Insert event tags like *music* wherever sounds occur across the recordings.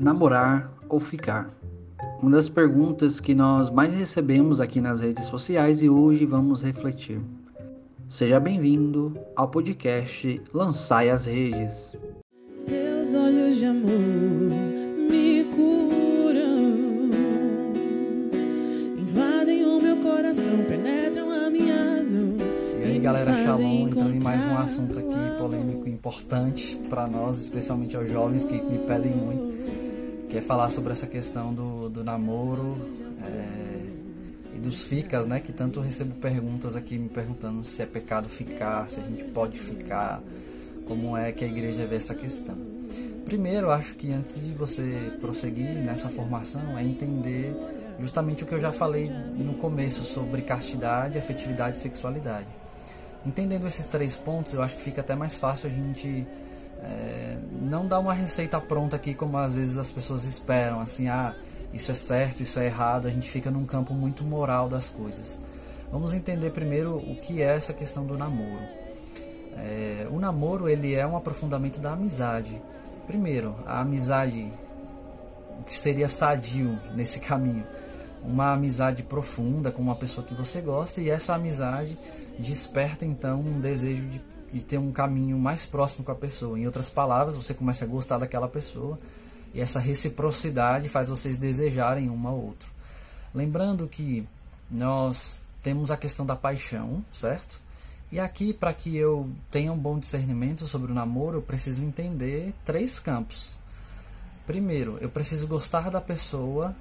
namorar ou ficar? Uma das perguntas que nós mais recebemos aqui nas redes sociais e hoje vamos refletir. Seja bem-vindo ao podcast Lançai as Redes. Teus olhos de amor me curam, invadem o meu coração, penetram a minha razão. E aí, galera, Shalom, entrando em mais um assunto aqui polêmico importante para nós, especialmente aos jovens que me pedem muito que é falar sobre essa questão do, do namoro é, e dos ficas, né? Que tanto recebo perguntas aqui me perguntando se é pecado ficar, se a gente pode ficar, como é que a igreja vê essa questão. Primeiro, acho que antes de você prosseguir nessa formação, é entender justamente o que eu já falei no começo sobre castidade, afetividade e sexualidade. Entendendo esses três pontos, eu acho que fica até mais fácil a gente é, não dá uma receita pronta aqui como às vezes as pessoas esperam, assim, ah, isso é certo, isso é errado, a gente fica num campo muito moral das coisas. Vamos entender primeiro o que é essa questão do namoro. É, o namoro ele é um aprofundamento da amizade. Primeiro, a amizade, o que seria sadio nesse *laughs* caminho, uma amizade profunda com uma pessoa que você gosta e essa amizade desperta então um desejo de de ter um caminho mais próximo com a pessoa. Em outras palavras, você começa a gostar daquela pessoa e essa reciprocidade faz vocês desejarem um ao outro. Lembrando que nós temos a questão da paixão, certo? E aqui, para que eu tenha um bom discernimento sobre o namoro, eu preciso entender três campos. Primeiro, eu preciso gostar da pessoa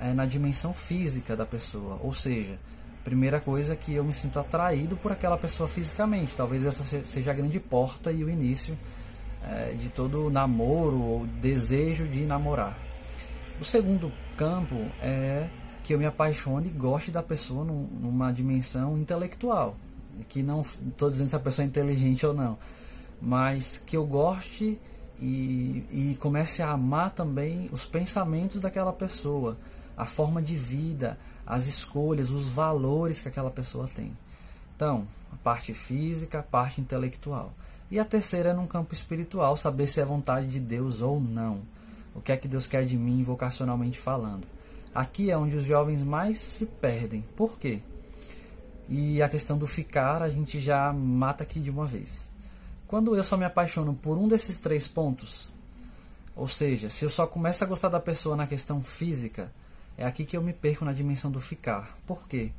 é, na dimensão física da pessoa, ou seja, primeira coisa é que eu me sinto atraído por aquela pessoa fisicamente. Talvez essa seja a grande porta e o início é, de todo namoro ou desejo de namorar. O segundo campo é que eu me apaixone e goste da pessoa num, numa dimensão intelectual. Que não estou dizendo se a pessoa é inteligente ou não, mas que eu goste e, e comece a amar também os pensamentos daquela pessoa, a forma de vida, as escolhas, os valores que aquela pessoa tem. Então, a parte física, a parte intelectual. E a terceira é num campo espiritual, saber se é vontade de Deus ou não. O que é que Deus quer de mim vocacionalmente falando. Aqui é onde os jovens mais se perdem. Por quê? E a questão do ficar a gente já mata aqui de uma vez. Quando eu só me apaixono por um desses três pontos, ou seja, se eu só começo a gostar da pessoa na questão física, é aqui que eu me perco na dimensão do ficar. Por quê?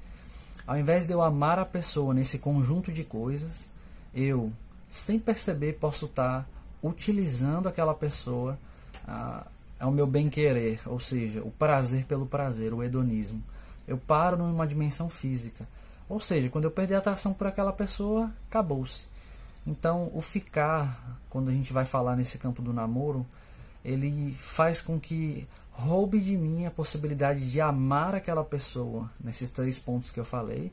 Ao invés de eu amar a pessoa nesse conjunto de coisas, eu, sem perceber, posso estar utilizando aquela pessoa ah, ao meu bem-querer, ou seja, o prazer pelo prazer, o hedonismo. Eu paro numa dimensão física. Ou seja, quando eu perder a atração por aquela pessoa, acabou-se. Então, o ficar, quando a gente vai falar nesse campo do namoro, ele faz com que roube de mim a possibilidade de amar aquela pessoa, nesses três pontos que eu falei,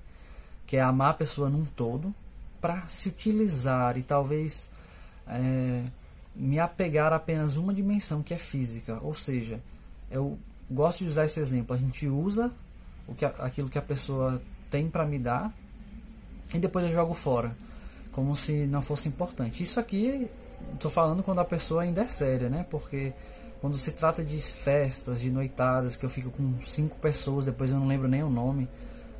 que é amar a pessoa num todo, para se utilizar e talvez é, me apegar a apenas uma dimensão que é física. Ou seja, eu gosto de usar esse exemplo. A gente usa o que, aquilo que a pessoa tem para me dar e depois eu jogo fora, como se não fosse importante. Isso aqui estou falando quando a pessoa ainda é séria, né? Porque quando se trata de festas, de noitadas, que eu fico com cinco pessoas, depois eu não lembro nem o nome,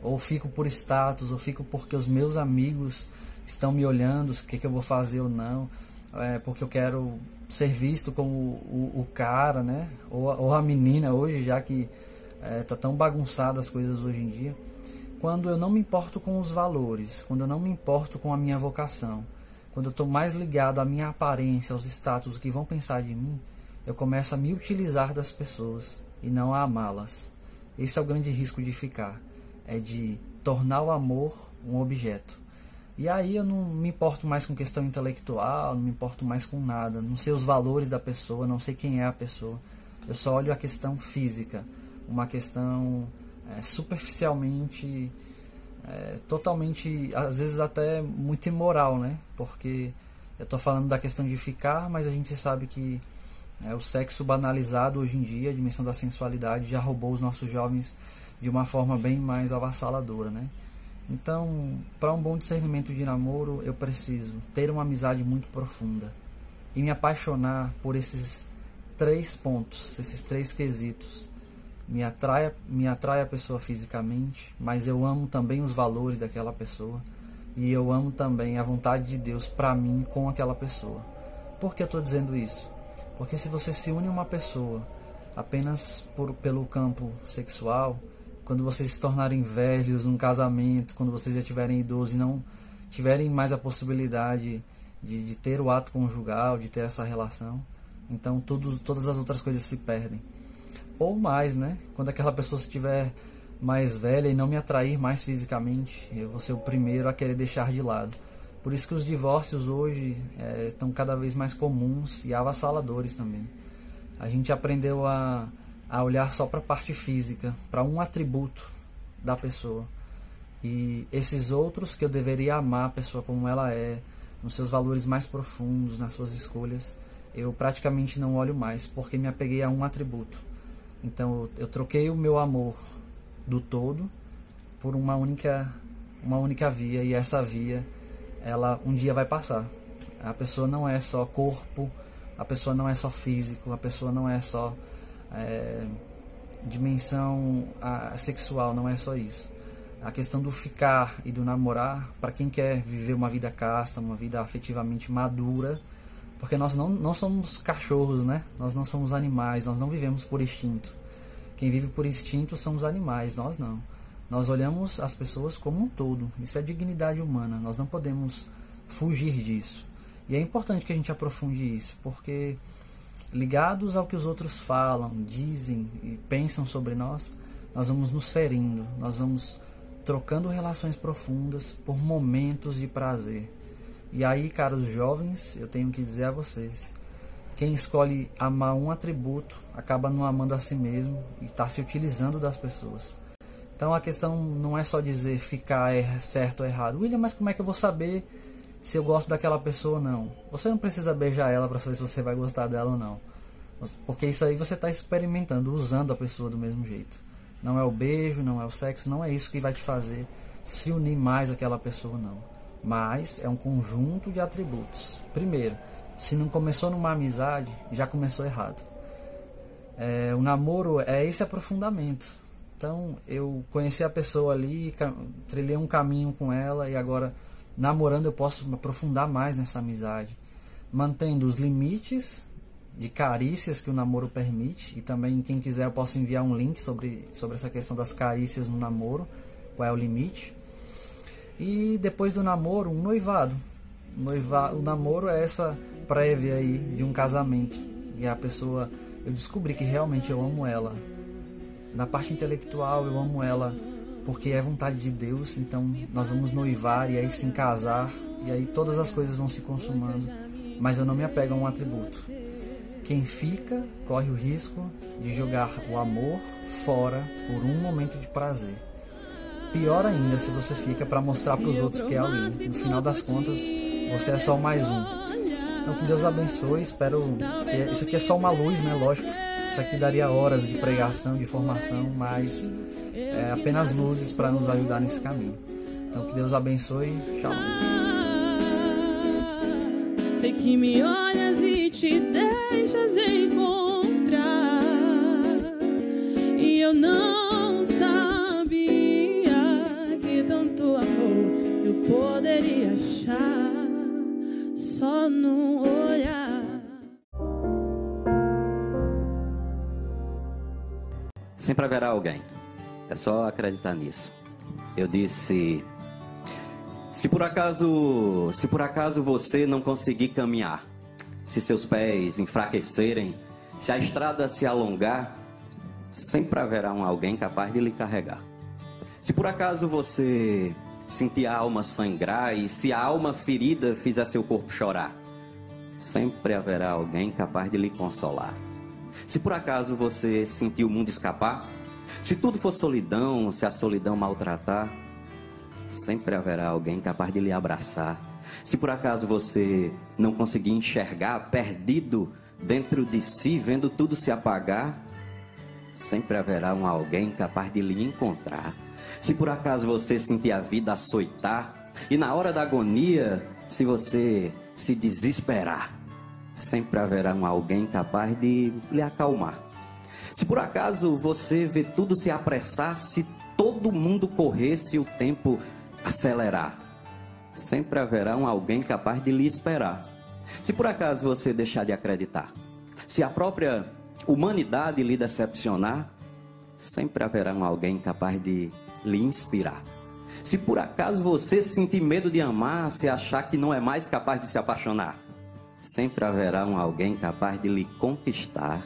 ou fico por status, ou fico porque os meus amigos estão me olhando, o que, que eu vou fazer ou não, é, porque eu quero ser visto como o, o, o cara, né? Ou, ou, a menina hoje, já que é, tá tão bagunçada as coisas hoje em dia. Quando eu não me importo com os valores, quando eu não me importo com a minha vocação, quando eu estou mais ligado à minha aparência, aos status que vão pensar de mim, eu começo a me utilizar das pessoas e não a amá-las. Esse é o grande risco de ficar, é de tornar o amor um objeto. E aí eu não me importo mais com questão intelectual, não me importo mais com nada, não sei os valores da pessoa, não sei quem é a pessoa. Eu só olho a questão física, uma questão é, superficialmente, é, totalmente, às vezes até muito imoral, né? Porque eu estou falando da questão de ficar, mas a gente sabe que é, o sexo banalizado hoje em dia, a dimensão da sensualidade, já roubou os nossos jovens de uma forma bem mais avassaladora, né? Então, para um bom discernimento de namoro, eu preciso ter uma amizade muito profunda e me apaixonar por esses três pontos, esses três quesitos. Me atrai, me atrai a pessoa fisicamente, mas eu amo também os valores daquela pessoa e eu amo também a vontade de Deus para mim com aquela pessoa. Por que eu estou dizendo isso? Porque se você se une a uma pessoa apenas por, pelo campo sexual, quando vocês se tornarem velhos num casamento, quando vocês já tiverem idosos e não tiverem mais a possibilidade de, de ter o ato conjugal, de ter essa relação, então tudo, todas as outras coisas se perdem. Ou mais, né? Quando aquela pessoa estiver mais velha e não me atrair mais fisicamente, eu vou ser o primeiro a querer deixar de lado. Por isso que os divórcios hoje é, estão cada vez mais comuns e avassaladores também. A gente aprendeu a, a olhar só para a parte física, para um atributo da pessoa. E esses outros que eu deveria amar a pessoa como ela é, nos seus valores mais profundos, nas suas escolhas, eu praticamente não olho mais, porque me apeguei a um atributo. Então eu troquei o meu amor do todo por uma única uma única via e essa via ela um dia vai passar. A pessoa não é só corpo, a pessoa não é só físico, a pessoa não é só é, dimensão a, sexual, não é só isso. A questão do ficar e do namorar, para quem quer viver uma vida casta, uma vida afetivamente madura, porque nós não, não somos cachorros, né? Nós não somos animais, nós não vivemos por instinto. Quem vive por instinto são os animais, nós não. Nós olhamos as pessoas como um todo. Isso é dignidade humana. Nós não podemos fugir disso. E é importante que a gente aprofunde isso, porque ligados ao que os outros falam, dizem e pensam sobre nós, nós vamos nos ferindo, nós vamos trocando relações profundas por momentos de prazer. E aí, caros jovens, eu tenho que dizer a vocês: quem escolhe amar um atributo acaba não amando a si mesmo e está se utilizando das pessoas. Então a questão não é só dizer ficar é certo ou errado. William, mas como é que eu vou saber se eu gosto daquela pessoa ou não? Você não precisa beijar ela para saber se você vai gostar dela ou não. Porque isso aí você está experimentando, usando a pessoa do mesmo jeito. Não é o beijo, não é o sexo, não é isso que vai te fazer se unir mais àquela pessoa, não mas é um conjunto de atributos. Primeiro, se não começou numa amizade, já começou errado. É, o namoro é esse aprofundamento. Então, eu conheci a pessoa ali, trilhei um caminho com ela e agora, namorando, eu posso aprofundar mais nessa amizade. Mantendo os limites de carícias que o namoro permite. E também, quem quiser, eu posso enviar um link sobre, sobre essa questão das carícias no namoro. Qual é o limite. E depois do namoro, um noivado. Noiva, o namoro é essa prévia aí de um casamento. E a pessoa, eu descobri que realmente eu amo ela. Na parte intelectual, eu amo ela porque é vontade de Deus, então nós vamos noivar e aí se casar, e aí todas as coisas vão se consumando, mas eu não me apego a um atributo. Quem fica corre o risco de jogar o amor fora por um momento de prazer. Pior ainda se você fica para mostrar para os outros que é alguém. No final das contas, você é só mais um. Então que Deus abençoe. Espero que isso aqui é só uma luz, né? Lógico. Isso aqui daria horas de pregação, de formação, mas é apenas luzes para nos ajudar nesse caminho. Então que Deus abençoe. Shalom. Sei que me olhas e te deixas encontrar. E eu não Sempre haverá alguém. É só acreditar nisso. Eu disse: se por acaso, se por acaso você não conseguir caminhar, se seus pés enfraquecerem, se a estrada se alongar, sempre haverá um alguém capaz de lhe carregar. Se por acaso você sentir a alma sangrar e se a alma ferida fizer seu corpo chorar, sempre haverá alguém capaz de lhe consolar. Se por acaso você sentir o mundo escapar, se tudo for solidão, se a solidão maltratar, sempre haverá alguém capaz de lhe abraçar. Se por acaso você não conseguir enxergar, perdido dentro de si, vendo tudo se apagar, sempre haverá um alguém capaz de lhe encontrar. Se por acaso você sentir a vida açoitar, e na hora da agonia, se você se desesperar, sempre haverá um alguém capaz de lhe acalmar. Se por acaso você vê tudo se apressar, se todo mundo corresse o tempo acelerar, sempre haverá um alguém capaz de lhe esperar. Se por acaso você deixar de acreditar, se a própria humanidade lhe decepcionar, sempre haverá um alguém capaz de lhe inspirar. Se por acaso você sentir medo de amar, se achar que não é mais capaz de se apaixonar, sempre haverá um alguém capaz de lhe conquistar.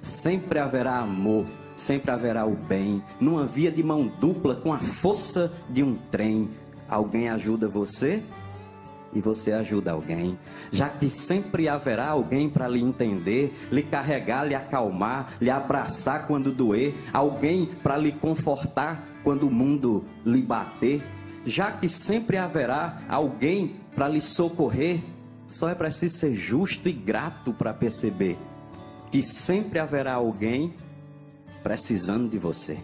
Sempre haverá amor, sempre haverá o bem, numa via de mão dupla com a força de um trem. Alguém ajuda você e você ajuda alguém, já que sempre haverá alguém para lhe entender, lhe carregar, lhe acalmar, lhe abraçar quando doer, alguém para lhe confortar quando o mundo lhe bater, já que sempre haverá alguém para lhe socorrer, só é preciso ser justo e grato para perceber que sempre haverá alguém precisando de você.